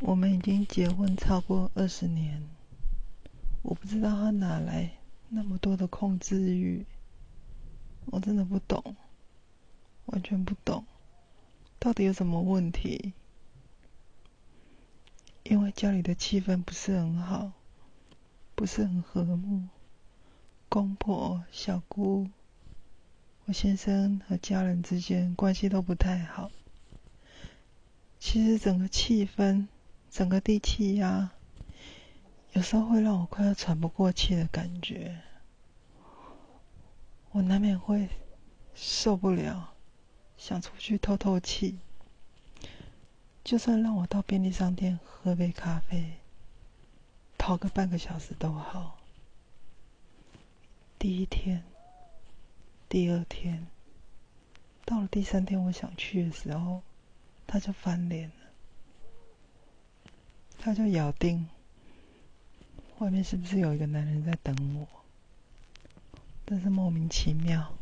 我们已经结婚超过二十年，我不知道他哪来那么多的控制欲，我真的不懂，完全不懂，到底有什么问题？因为家里的气氛不是很好，不是很和睦，公婆、小姑，我先生和家人之间关系都不太好，其实整个气氛。整个地气压，有时候会让我快要喘不过气的感觉，我难免会受不了，想出去透透气。就算让我到便利商店喝杯咖啡，跑个半个小时都好。第一天，第二天，到了第三天，我想去的时候，他就翻脸了。他就咬定外面是不是有一个男人在等我？但是莫名其妙。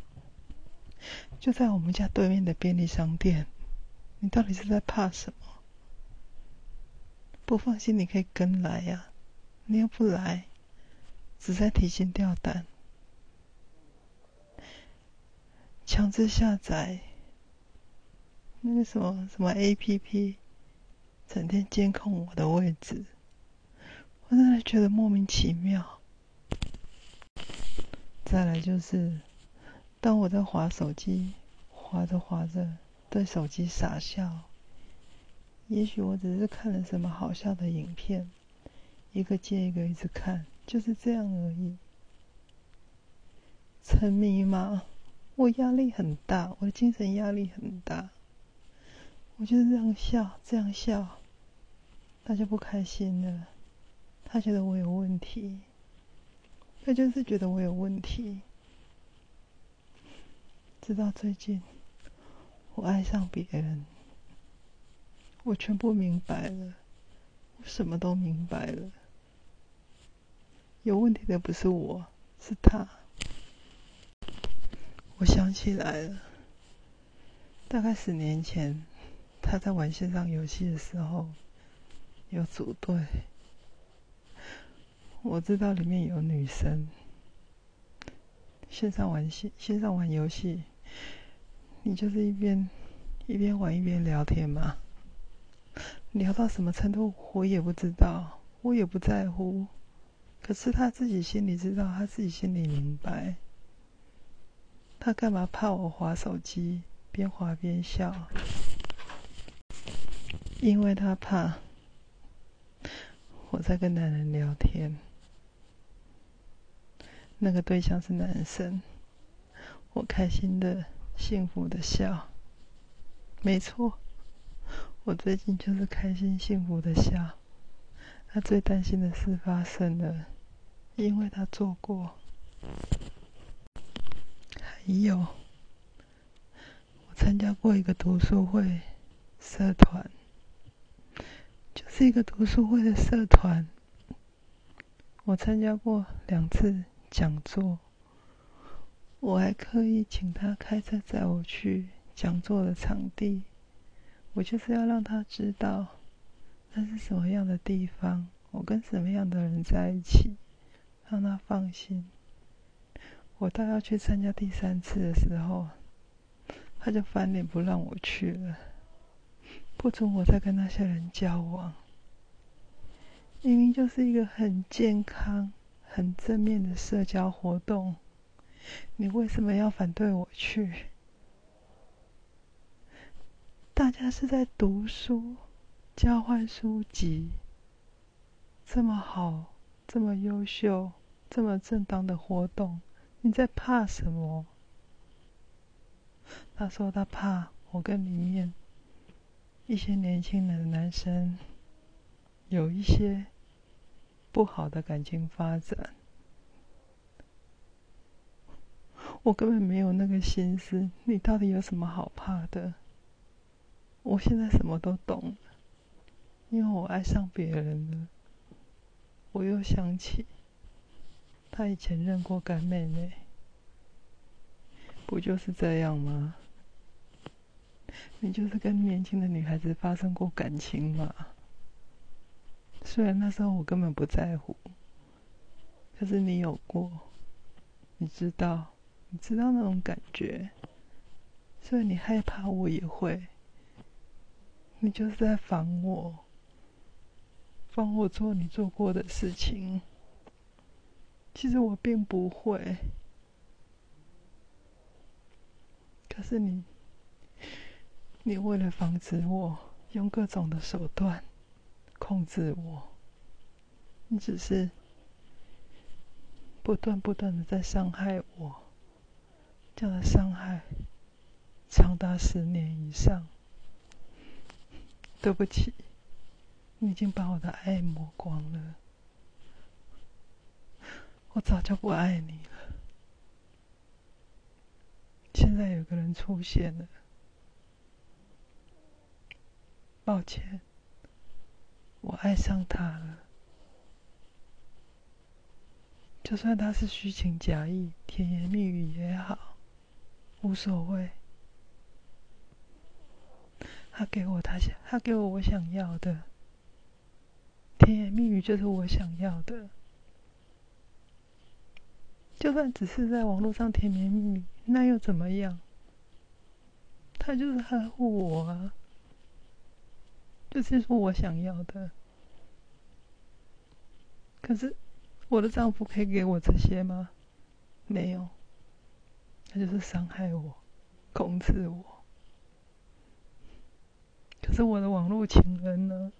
就在我们家对面的便利商店，你到底是在怕什么？不放心你可以跟来呀，你又不来，只在提心吊胆，强制下载那个什么什么 A P P。整天监控我的位置，我真的觉得莫名其妙。再来就是，当我在划手机，划着划着，对手机傻笑。也许我只是看了什么好笑的影片，一个接一个一直看，就是这样而已。沉迷吗？我压力很大，我的精神压力很大。我就是这样笑，这样笑。他就不开心了，他觉得我有问题，他就是觉得我有问题。直到最近，我爱上别人，我全部明白了，我什么都明白了。有问题的不是我，是他。我想起来了，大概十年前，他在玩线上游戏的时候。有组队，我知道里面有女生。线上玩戏，线上玩游戏，你就是一边一边玩一边聊天嘛。聊到什么程度，我也不知道，我也不在乎。可是他自己心里知道，他自己心里明白。他干嘛怕我划手机，边划边笑？因为他怕。我在跟男人聊天，那个对象是男生，我开心的、幸福的笑。没错，我最近就是开心、幸福的笑。他最担心的事发生了，因为他做过。还有，我参加过一个读书会社团。就是一个读书会的社团，我参加过两次讲座，我还刻意请他开车载我去讲座的场地，我就是要让他知道那是什么样的地方，我跟什么样的人在一起，让他放心。我到要去参加第三次的时候，他就翻脸不让我去了，不准我再跟那些人交往。明明就是一个很健康、很正面的社交活动，你为什么要反对我去？大家是在读书、交换书籍，这么好、这么优秀、这么正当的活动，你在怕什么？他说他怕我跟里面一些年轻的男生有一些。不好的感情发展，我根本没有那个心思。你到底有什么好怕的？我现在什么都懂了，因为我爱上别人了。我又想起他以前认过干妹妹，不就是这样吗？你就是跟年轻的女孩子发生过感情嘛？虽然那时候我根本不在乎，可是你有过，你知道，你知道那种感觉，所以你害怕我也会，你就是在防我，防我做你做过的事情。其实我并不会，可是你，你为了防止我，用各种的手段。控制我，你只是不断不断的在伤害我，这样的伤害长达十年以上。对不起，你已经把我的爱磨光了，我早就不爱你了。现在有个人出现了，抱歉。我爱上他了，就算他是虚情假意、甜言蜜语也好，无所谓。他给我他想，他给我我想要的，甜言蜜语就是我想要的。就算只是在网络上甜言蜜语，那又怎么样？他就是呵护我啊。这就是我想要的，可是我的丈夫可以给我这些吗？没有，他就是伤害我，控制我。可是我的网络情人呢？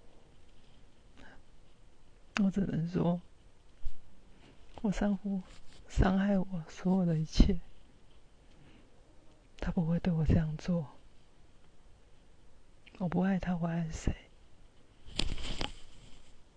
我只能说，我丈夫伤害我所有的一切，他不会对我这样做。我不爱他，我爱谁？